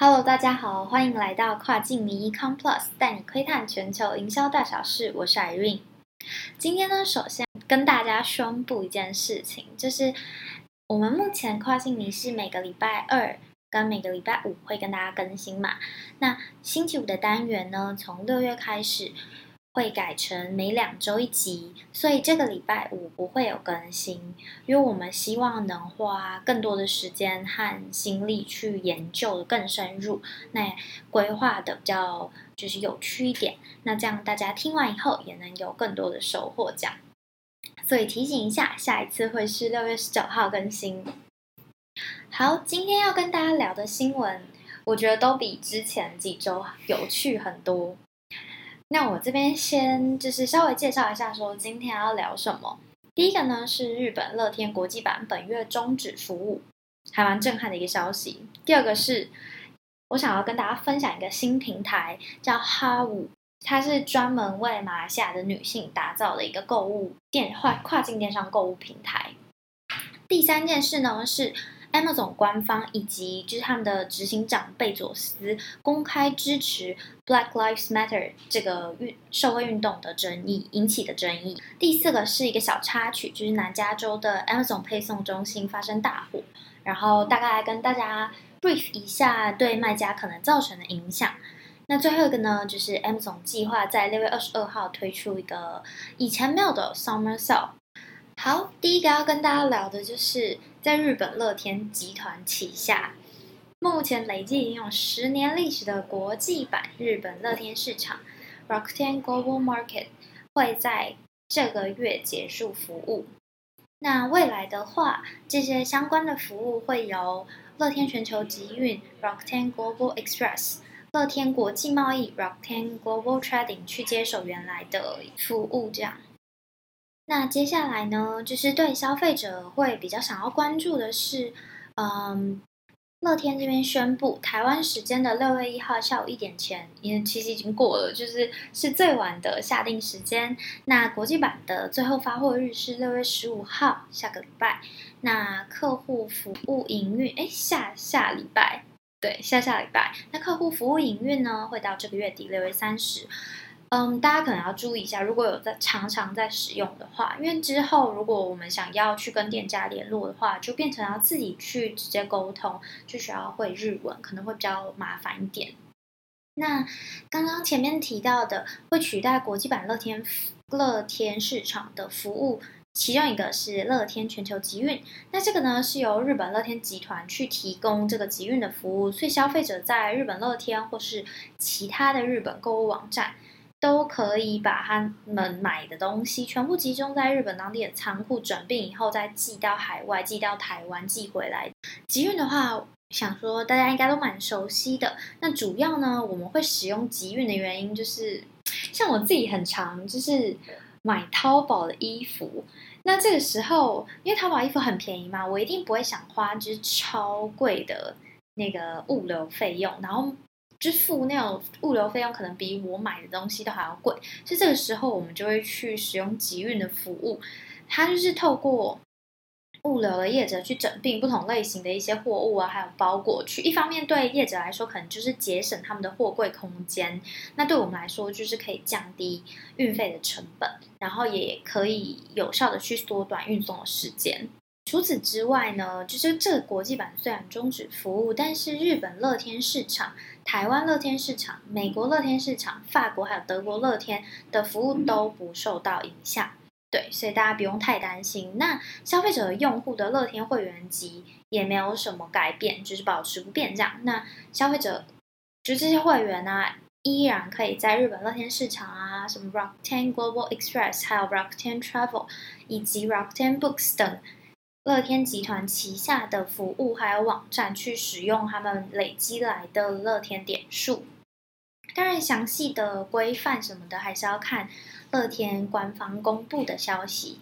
Hello，大家好，欢迎来到跨境迷 Complus，带你窥探全球营销大小事。我是 Irene。今天呢，首先跟大家宣布一件事情，就是我们目前跨境迷是每个礼拜二跟每个礼拜五会跟大家更新嘛。那星期五的单元呢，从六月开始。会改成每两周一集，所以这个礼拜五不会有更新，因为我们希望能花更多的时间和心力去研究的更深入，那规划的比较就是有趣一点，那这样大家听完以后也能有更多的收获。这样，所以提醒一下，下一次会是六月十九号更新。好，今天要跟大家聊的新闻，我觉得都比之前几周有趣很多。那我这边先就是稍微介绍一下，说今天要聊什么。第一个呢是日本乐天国际版本月终止服务，还蛮震撼的一个消息。第二个是我想要跟大家分享一个新平台，叫哈五，它是专门为马来西亚的女性打造的一个购物电跨跨境电商购物平台。第三件事呢是。Amazon 官方以及就是他们的执行长贝佐斯公开支持 Black Lives Matter 这个运社会运动的争议引起的争议。第四个是一个小插曲，就是南加州的 Amazon 配送中心发生大火，然后大概跟大家 brief 一下对卖家可能造成的影响。那最后一个呢，就是 Amazon 计划在六月二十二号推出一个以前没有的 Summer Sale。好，第一个要跟大家聊的就是在日本乐天集团旗下，目前累计已经有十年历史的国际版日本乐天市场 Rakuten Global Market 会在这个月结束服务。那未来的话，这些相关的服务会由乐天全球集运 Rakuten Global Express、乐天国际贸易 Rakuten Global Trading 去接手原来的服务，这样。那接下来呢，就是对消费者会比较想要关注的是，嗯，乐天这边宣布，台湾时间的六月一号下午一点前，因为其实已经过了，就是是最晚的下定时间。那国际版的最后发货日是六月十五号，下个礼拜。那客户服务营运，哎，下下礼拜，对，下下礼拜。那客户服务营运呢，会到这个月底六月三十。嗯，大家可能要注意一下，如果有在常常在使用的话，因为之后如果我们想要去跟店家联络的话，就变成要自己去直接沟通，就需要会日文，可能会比较麻烦一点。那刚刚前面提到的会取代国际版乐天乐天市场的服务，其中一个是乐天全球集运，那这个呢是由日本乐天集团去提供这个集运的服务，所以消费者在日本乐天或是其他的日本购物网站。都可以把他们买的东西全部集中在日本当地的仓库，转运以后再寄到海外，寄到台湾，寄回来。集运的话，想说大家应该都蛮熟悉的。那主要呢，我们会使用集运的原因，就是像我自己很常就是买淘宝的衣服。那这个时候，因为淘宝衣服很便宜嘛，我一定不会想花就是超贵的那个物流费用，然后。就付那种物流费用，可能比我买的东西都还要贵，所以这个时候我们就会去使用集运的服务。它就是透过物流的业者去整并不同类型的一些货物啊，还有包裹去。一方面对业者来说，可能就是节省他们的货柜空间；那对我们来说，就是可以降低运费的成本，然后也可以有效的去缩短运送的时间。除此之外呢，就是这个国际版虽然终止服务，但是日本乐天市场、台湾乐天市场、美国乐天市场、法国还有德国乐天的服务都不受到影响。对，所以大家不用太担心。那消费者用户的乐天会员级也没有什么改变，就是保持不变这样。那消费者就这些会员呢，依然可以在日本乐天市场啊，什么 Rakuten Global Express，还有 Rakuten Travel 以及 Rakuten Books 等。乐天集团旗下的服务还有网站去使用他们累积来的乐天点数，当然详细的规范什么的还是要看乐天官方公布的消息。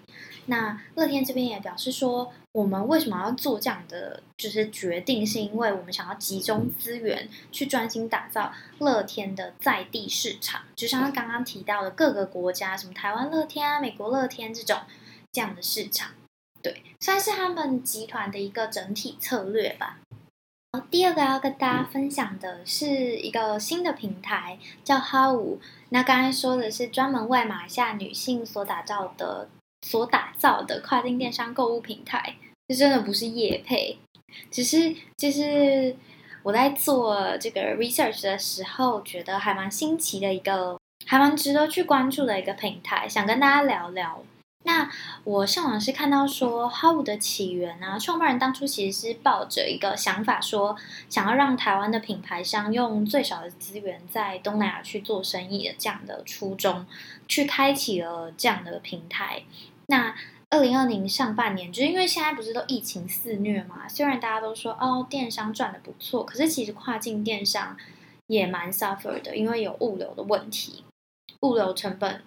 那乐天这边也表示说，我们为什么要做这样的就是决定，是因为我们想要集中资源去专心打造乐天的在地市场，就像刚刚提到的各个国家，什么台湾乐天啊、美国乐天这种这样的市场。对，算是他们集团的一个整体策略吧。第二个要跟大家分享的是一个新的平台，叫哈五。那刚才说的是专门为马来西亚女性所打造的、所打造的跨境电商购物平台，这真的不是业配，只是就是我在做这个 research 的时候，觉得还蛮新奇的一个，还蛮值得去关注的一个平台，想跟大家聊聊。那我上网是看到说，How 的起源啊，创办人当初其实是抱着一个想法，说想要让台湾的品牌商用最少的资源在东南亚去做生意的这样的初衷，去开启了这样的平台。那二零二零上半年，就是因为现在不是都疫情肆虐嘛，虽然大家都说哦电商赚的不错，可是其实跨境电商也蛮 suffer 的，因为有物流的问题，物流成本。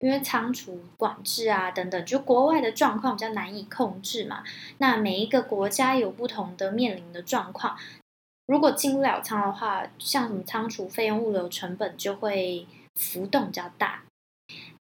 因为仓储管制啊等等，就国外的状况比较难以控制嘛。那每一个国家有不同的面临的状况。如果进不了仓的话，像什么仓储费用、物流成本就会浮动比较大。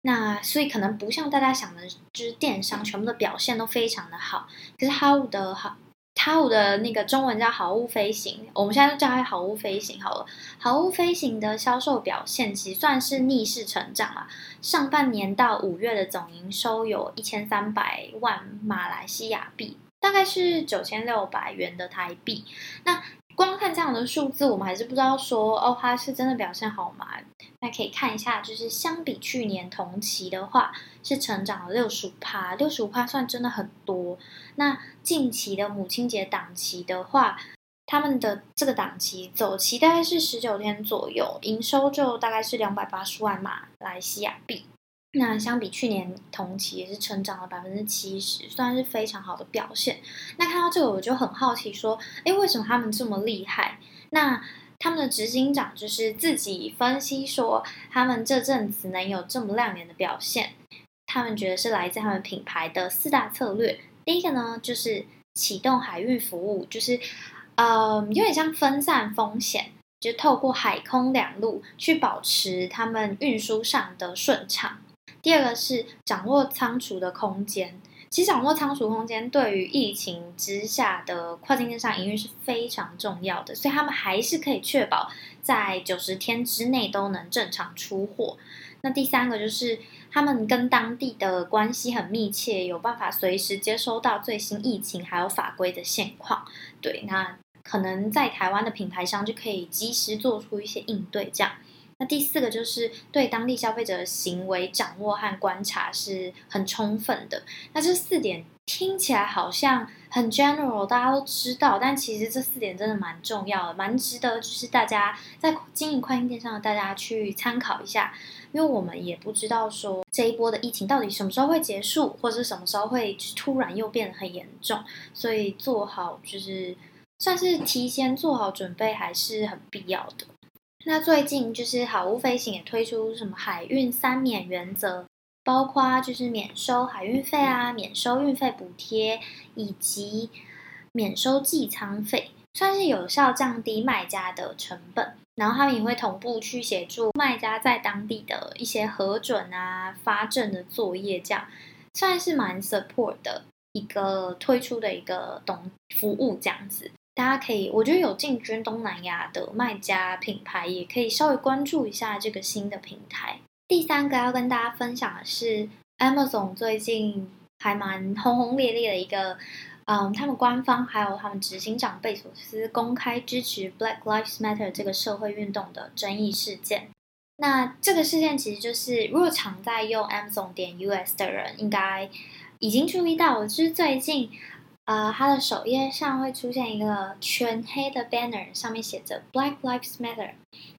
那所以可能不像大家想的，就是电商全部的表现都非常的好。可是哈物的好。它五的那个中文叫好物飞行，我们现在就叫它好物飞行好了。好物飞行的销售表现其实算是逆势成长啊。上半年到五月的总营收有一千三百万马来西亚币，大概是九千六百元的台币。那光看这样的数字，我们还是不知道说哦，它是真的表现好吗？那可以看一下，就是相比去年同期的话，是成长了六十五趴，六十五趴算真的很多。那近期的母亲节档期的话，他们的这个档期走期大概是十九天左右，营收就大概是两百八十万马来西亚币。那相比去年同期也是成长了百分之七十，算是非常好的表现。那看到这个我就很好奇，说，哎，为什么他们这么厉害？那他们的执行长就是自己分析说，他们这阵子能有这么亮眼的表现，他们觉得是来自他们品牌的四大策略。第一个呢，就是启动海运服务，就是呃，有点像分散风险，就透过海空两路去保持他们运输上的顺畅。第二个是掌握仓储的空间，其实掌握仓储空间对于疫情之下的跨境电商营运是非常重要的，所以他们还是可以确保在九十天之内都能正常出货。那第三个就是他们跟当地的关系很密切，有办法随时接收到最新疫情还有法规的现况。对，那可能在台湾的品牌商就可以及时做出一些应对，这样。那第四个就是对当地消费者的行为掌握和观察是很充分的。那这四点听起来好像很 general，大家都知道，但其实这四点真的蛮重要的，蛮值得就是大家在经营跨境电商的大家去参考一下。因为我们也不知道说这一波的疫情到底什么时候会结束，或者什么时候会突然又变得很严重，所以做好就是算是提前做好准备还是很必要的。那最近就是好物飞行也推出什么海运三免原则，包括就是免收海运费啊，免收运费补贴，以及免收寄仓费，算是有效降低卖家的成本。然后他们也会同步去协助卖家在当地的一些核准啊、发证的作业，这样算是蛮 support 的一个推出的一个东服务这样子。大家可以，我觉得有进军东南亚的卖家品牌，也可以稍微关注一下这个新的平台。第三个要跟大家分享的是，Amazon 最近还蛮轰轰烈烈的一个，嗯，他们官方还有他们执行长贝索斯公开支持 Black Lives Matter 这个社会运动的争议事件。那这个事件其实就是，如果常在用 Amazon 点 US 的人，应该已经注意到，就是最近。呃，它的首页上会出现一个全黑的 banner，上面写着 Black Lives Matter。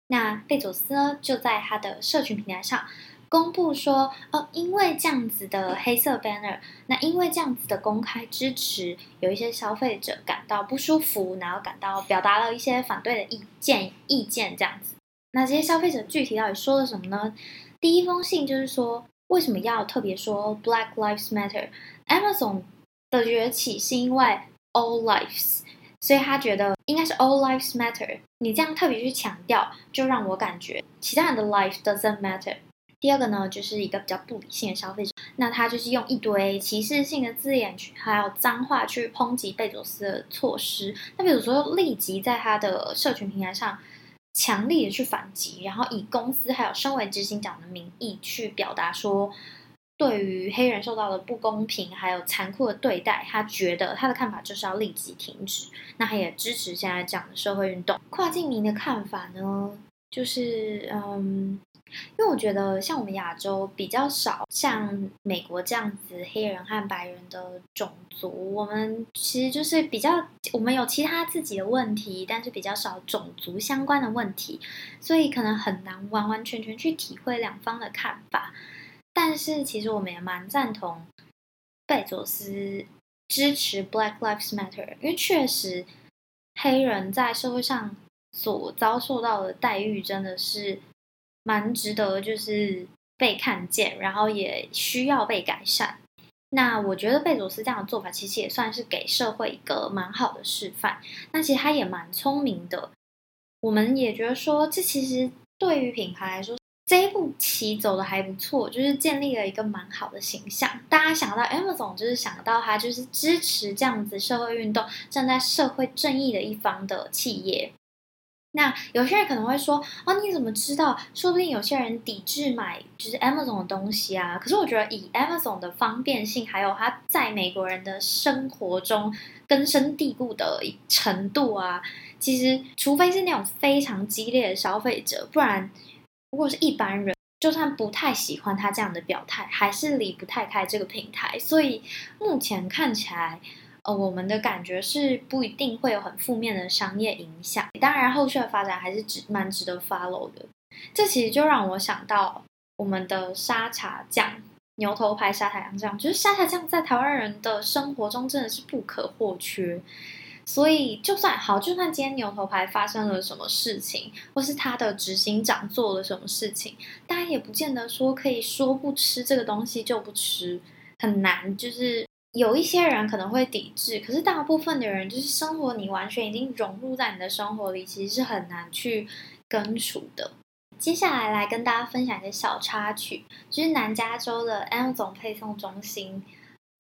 那贝佐斯呢，就在他的社群平台上公布说，哦，因为这样子的黑色 banner，那因为这样子的公开支持，有一些消费者感到不舒服，然后感到表达了一些反对的意见，意见这样子。那这些消费者具体到底说了什么呢？第一封信就是说，为什么要特别说 Black Lives Matter？Amazon。的崛起是因为 all lives，所以他觉得应该是 all lives matter。你这样特别去强调，就让我感觉其他人的 life doesn't matter。第二个呢，就是一个比较不理性的消费者，那他就是用一堆歧视性的字眼去，还有脏话去抨击贝佐斯的措施。那比如说，立即在他的社群平台上强力的去反击，然后以公司还有身为执行长的名义去表达说，对于黑人受到的不公平还有残酷的对待，他觉得他的看法就是要立即停止。那他也支持现在这样的社会运动。跨境民的看法呢，就是嗯。因为我觉得，像我们亚洲比较少像美国这样子黑人和白人的种族，我们其实就是比较，我们有其他自己的问题，但是比较少种族相关的问题，所以可能很难完完全全去体会两方的看法。但是其实我们也蛮赞同贝佐斯支持 Black Lives Matter，因为确实黑人在社会上所遭受到的待遇真的是。蛮值得，就是被看见，然后也需要被改善。那我觉得贝佐斯这样的做法，其实也算是给社会一个蛮好的示范。那其实他也蛮聪明的，我们也觉得说，这其实对于品牌来说，这一步棋走的还不错，就是建立了一个蛮好的形象。大家想到 Amazon，就是想到他就是支持这样子社会运动，站在社会正义的一方的企业。那有些人可能会说：“哦，你怎么知道？说不定有些人抵制买就是 Amazon 的东西啊。”可是我觉得，以 Amazon 的方便性，还有它在美国人的生活中根深蒂固的程度啊，其实除非是那种非常激烈的消费者，不然如果是一般人，就算不太喜欢他这样的表态，还是离不太开这个平台。所以目前看起来。呃，我们的感觉是不一定会有很负面的商业影响，当然后续的发展还是值蛮值得 follow 的。这其实就让我想到我们的沙茶酱、牛头牌沙茶酱，就是沙茶酱在台湾人的生活中真的是不可或缺。所以就算好，就算今天牛头牌发生了什么事情，或是他的执行长做了什么事情，大家也不见得说可以说不吃这个东西就不吃，很难，就是。有一些人可能会抵制，可是大部分的人就是生活，你完全已经融入在你的生活里，其实是很难去根除的。接下来来跟大家分享一个小插曲，就是南加州的 M 总配送中心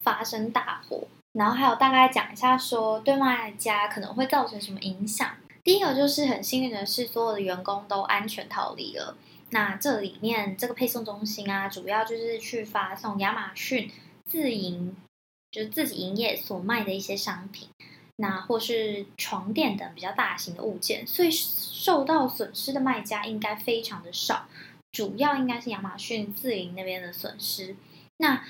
发生大火，然后还有大概讲一下说对卖家可能会造成什么影响。第一个就是很幸运的是，所有的员工都安全逃离了。那这里面这个配送中心啊，主要就是去发送亚马逊自营。就是自己营业所卖的一些商品，那或是床垫等比较大型的物件，所以受到损失的卖家应该非常的少，主要应该是亚马逊自营那边的损失。那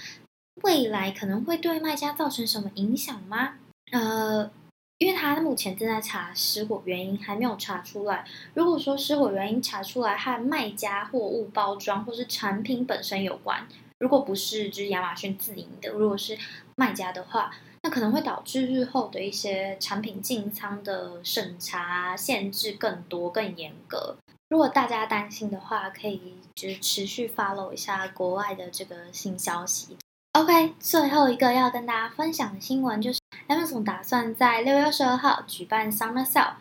未来可能会对卖家造成什么影响吗？呃，因为他目前正在查失火原因，还没有查出来。如果说失火原因查出来和卖家货物包装或是产品本身有关。如果不是就是亚马逊自营的，如果是卖家的话，那可能会导致日后的一些产品进仓的审查限制更多、更严格。如果大家担心的话，可以就是持续 follow 一下国外的这个新消息。OK，最后一个要跟大家分享的新闻就是 Amazon 打算在六月二十二号举办 Summer Sale。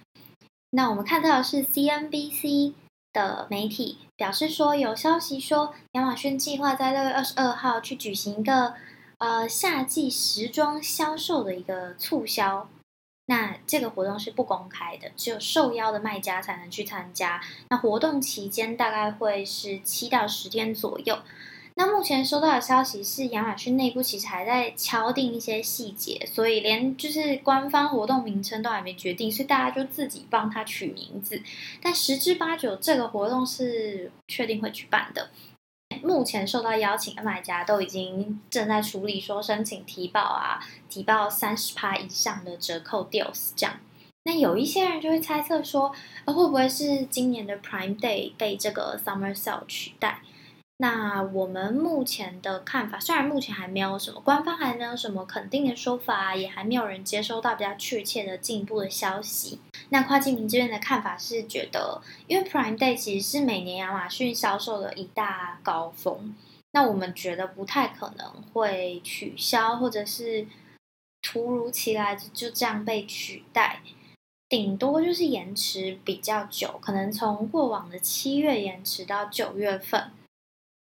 那我们看到的是 CNBC。的媒体表示说，有消息说亚马逊计划在六月二十二号去举行一个呃夏季时装销售的一个促销。那这个活动是不公开的，只有受邀的卖家才能去参加。那活动期间大概会是七到十天左右。那目前收到的消息是，亚马逊内部其实还在敲定一些细节，所以连就是官方活动名称都还没决定，所以大家就自己帮他取名字。但十之八九，这个活动是确定会举办的。目前受到邀请的买家都已经正在处理，说申请提报啊，提报三十趴以上的折扣 deals 这样。那有一些人就会猜测说，呃会不会是今年的 Prime Day 被这个 Summer Sale 取代？那我们目前的看法，虽然目前还没有什么官方还没有什么肯定的说法，也还没有人接收到比较确切的进一步的消息。那跨境民这边的看法是觉得，因为 Prime Day 其实是每年亚马逊销售的一大高峰，那我们觉得不太可能会取消，或者是突如其来就这样被取代，顶多就是延迟比较久，可能从过往的七月延迟到九月份。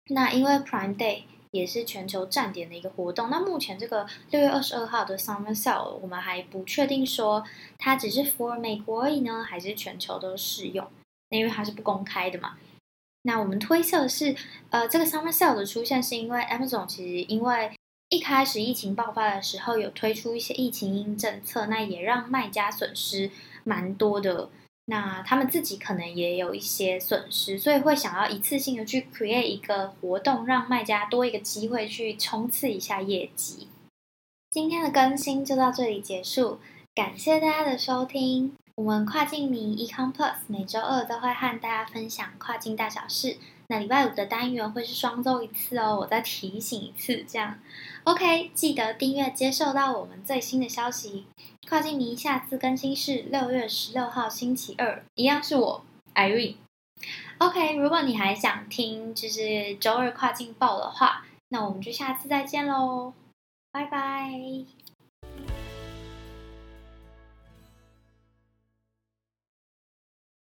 那因为 Prime Day 也是全球站点的一个活动。那目前这个六月二十二号的 Summer Sale，我们还不确定说它只是 for 美国而已呢，还是全球都适用？因为它是不公开的嘛。那我们推测是，呃，这个 Summer Sale 的出现是因为 Amazon 其实因为一开始疫情爆发的时候有推出一些疫情因政策，那也让卖家损失蛮多的。那他们自己可能也有一些损失，所以会想要一次性的去 create 一个活动，让卖家多一个机会去冲刺一下业绩。今天的更新就到这里结束，感谢大家的收听。我们跨境迷 Econ Plus 每周二都会和大家分享跨境大小事。那礼拜五的单元会是双周一次哦，我再提醒一次，这样 OK，记得订阅，接受到我们最新的消息。跨境迷下次更新是六月十六号星期二，一样是我 Irene。OK，如果你还想听就是周二跨境报的话，那我们就下次再见喽，拜拜。